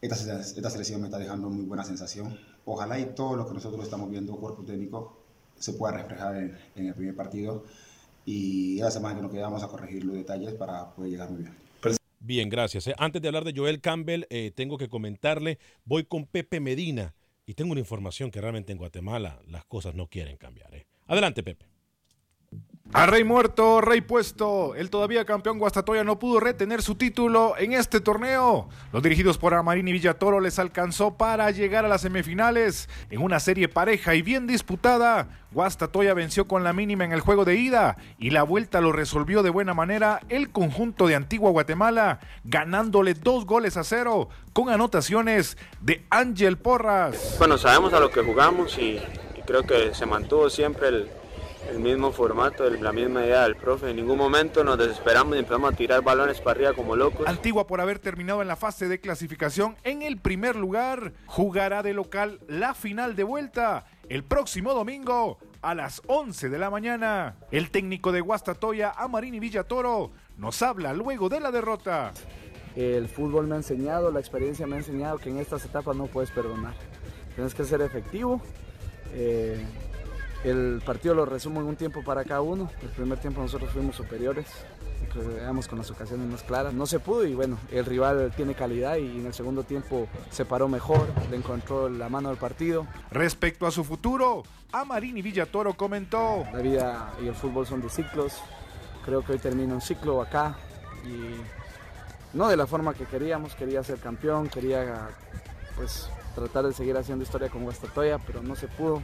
Esta, esta selección me está dejando muy buena sensación. Ojalá y todo lo que nosotros estamos viendo, cuerpo técnico, se pueda reflejar en, en el primer partido y esa semana que nos quedamos a corregir los detalles para poder llegar muy bien. Bien, gracias. Eh. Antes de hablar de Joel Campbell, eh, tengo que comentarle, voy con Pepe Medina y tengo una información que realmente en Guatemala las cosas no quieren cambiar. Eh. Adelante, Pepe. A Rey muerto, Rey puesto. El todavía campeón Guastatoya no pudo retener su título en este torneo. Los dirigidos por Amarini Villatoro les alcanzó para llegar a las semifinales en una serie pareja y bien disputada. Guastatoya venció con la mínima en el juego de ida y la vuelta lo resolvió de buena manera el conjunto de Antigua Guatemala, ganándole dos goles a cero con anotaciones de Ángel Porras. Bueno, sabemos a lo que jugamos y creo que se mantuvo siempre el el mismo formato, la misma idea del profe. En ningún momento nos desesperamos y empezamos a tirar balones para arriba como locos. Antigua por haber terminado en la fase de clasificación en el primer lugar, jugará de local la final de vuelta el próximo domingo a las 11 de la mañana. El técnico de Guastatoya, Amarini Villatoro, nos habla luego de la derrota. El fútbol me ha enseñado, la experiencia me ha enseñado que en estas etapas no puedes perdonar. Tienes que ser efectivo. Eh, el partido lo resumo en un tiempo para cada uno. El primer tiempo nosotros fuimos superiores, quedamos con las ocasiones más claras. No se pudo y bueno, el rival tiene calidad y en el segundo tiempo se paró mejor, le encontró la mano al partido. Respecto a su futuro, Amarini Villatoro comentó. La vida y el fútbol son de ciclos. Creo que hoy termina un ciclo acá y no de la forma que queríamos. Quería ser campeón, quería pues tratar de seguir haciendo historia con Guastatoya, pero no se pudo.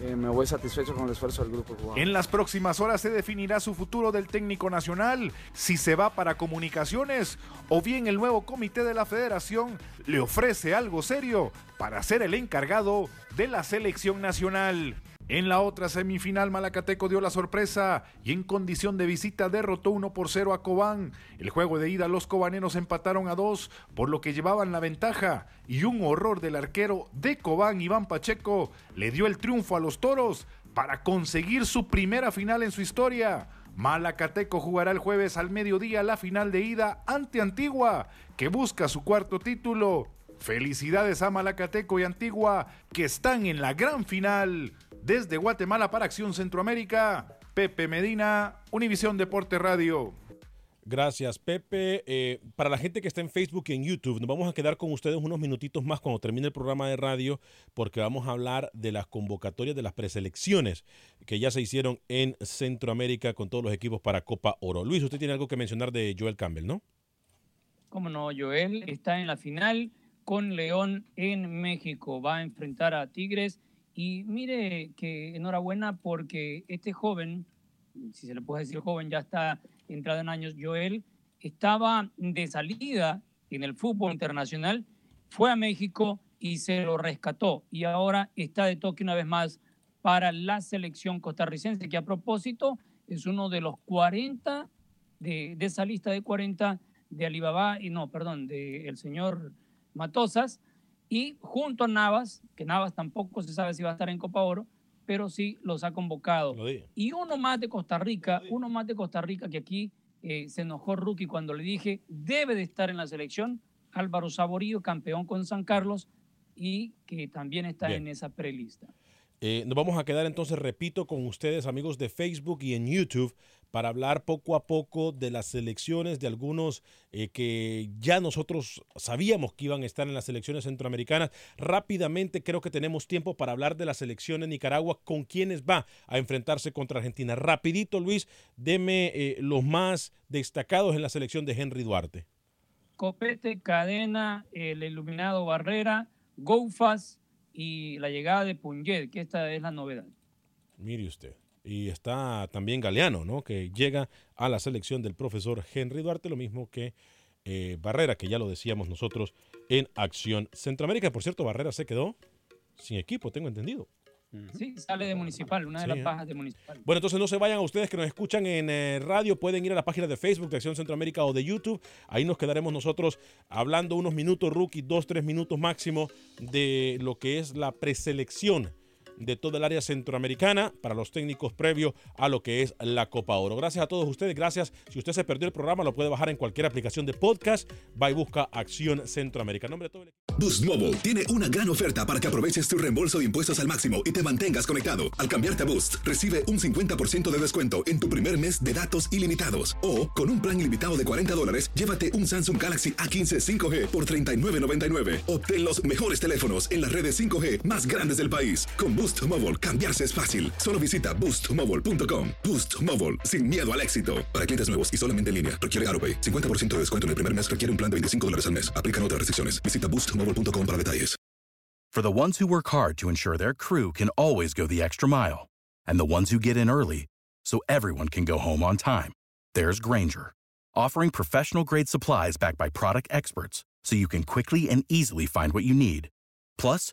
Eh, me voy satisfecho con el esfuerzo del grupo. En las próximas horas se definirá su futuro del técnico nacional, si se va para comunicaciones o bien el nuevo comité de la federación le ofrece algo serio para ser el encargado de la selección nacional. En la otra semifinal, Malacateco dio la sorpresa y en condición de visita derrotó 1 por 0 a Cobán. El juego de ida, los cobaneros empataron a 2, por lo que llevaban la ventaja. Y un horror del arquero de Cobán, Iván Pacheco, le dio el triunfo a los toros para conseguir su primera final en su historia. Malacateco jugará el jueves al mediodía la final de ida ante Antigua, que busca su cuarto título. Felicidades a Malacateco y Antigua, que están en la gran final. Desde Guatemala para Acción Centroamérica, Pepe Medina, Univisión Deporte Radio. Gracias, Pepe. Eh, para la gente que está en Facebook y en YouTube, nos vamos a quedar con ustedes unos minutitos más cuando termine el programa de radio, porque vamos a hablar de las convocatorias de las preselecciones que ya se hicieron en Centroamérica con todos los equipos para Copa Oro. Luis, usted tiene algo que mencionar de Joel Campbell, ¿no? Cómo no, Joel está en la final con León en México. Va a enfrentar a Tigres y mire que enhorabuena porque este joven, si se le puede decir joven, ya está entrado en años, Joel, estaba de salida en el fútbol internacional, fue a México y se lo rescató. Y ahora está de toque una vez más para la selección costarricense, que a propósito es uno de los 40 de, de esa lista de 40 de Alibaba, y no, perdón, del el señor Matosas, y junto a Navas, que Navas tampoco se sabe si va a estar en Copa Oro, pero sí los ha convocado. Y uno más de Costa Rica, uno más de Costa Rica que aquí eh, se enojó Rookie cuando le dije, debe de estar en la selección, Álvaro Saborío, campeón con San Carlos y que también está en esa prelista. Eh, nos vamos a quedar entonces, repito, con ustedes amigos de Facebook y en YouTube para hablar poco a poco de las selecciones de algunos eh, que ya nosotros sabíamos que iban a estar en las selecciones centroamericanas. Rápidamente creo que tenemos tiempo para hablar de la selección de Nicaragua, con quienes va a enfrentarse contra Argentina. Rapidito, Luis, deme eh, los más destacados en la selección de Henry Duarte. Copete, Cadena, el iluminado Barrera, Goufas y la llegada de Punjet, que esta es la novedad. Mire usted. Y está también Galeano, ¿no? Que llega a la selección del profesor Henry Duarte, lo mismo que eh, Barrera, que ya lo decíamos nosotros en Acción Centroamérica. Por cierto, Barrera se quedó sin equipo, tengo entendido. Sí, sale de Municipal, una de las bajas de Municipal. Bueno, entonces no se vayan a ustedes que nos escuchan en eh, radio, pueden ir a la página de Facebook de Acción Centroamérica o de YouTube. Ahí nos quedaremos nosotros hablando unos minutos, rookie, dos, tres minutos máximo de lo que es la preselección de toda el área centroamericana para los técnicos previo a lo que es la Copa Oro. Gracias a todos ustedes, gracias. Si usted se perdió el programa, lo puede bajar en cualquier aplicación de podcast. Va y busca Acción Centroamérica. Nombre de todo el... Boost Mobile tiene una gran oferta para que aproveches tu reembolso de impuestos al máximo y te mantengas conectado. Al cambiarte a Boost, recibe un 50% de descuento en tu primer mes de datos ilimitados. O, con un plan ilimitado de 40 dólares, llévate un Samsung Galaxy A15 5G por $39.99. Obtén los mejores teléfonos en las redes 5G más grandes del país. Con Boost Mobile, cambiarse es fácil. Solo visita boostmobile.com. Boost Mobile, sin miedo al éxito. Para clientes nuevos y solamente en línea, requiere AroPay. 50% de descuento en el primer mes requiere un plan de 25 dólares al mes. Aplican otras restricciones. Visita boostmobile.com para detalles. For the ones who work hard to ensure their crew can always go the extra mile, and the ones who get in early so everyone can go home on time, there's Granger, offering professional grade supplies backed by product experts so you can quickly and easily find what you need. Plus,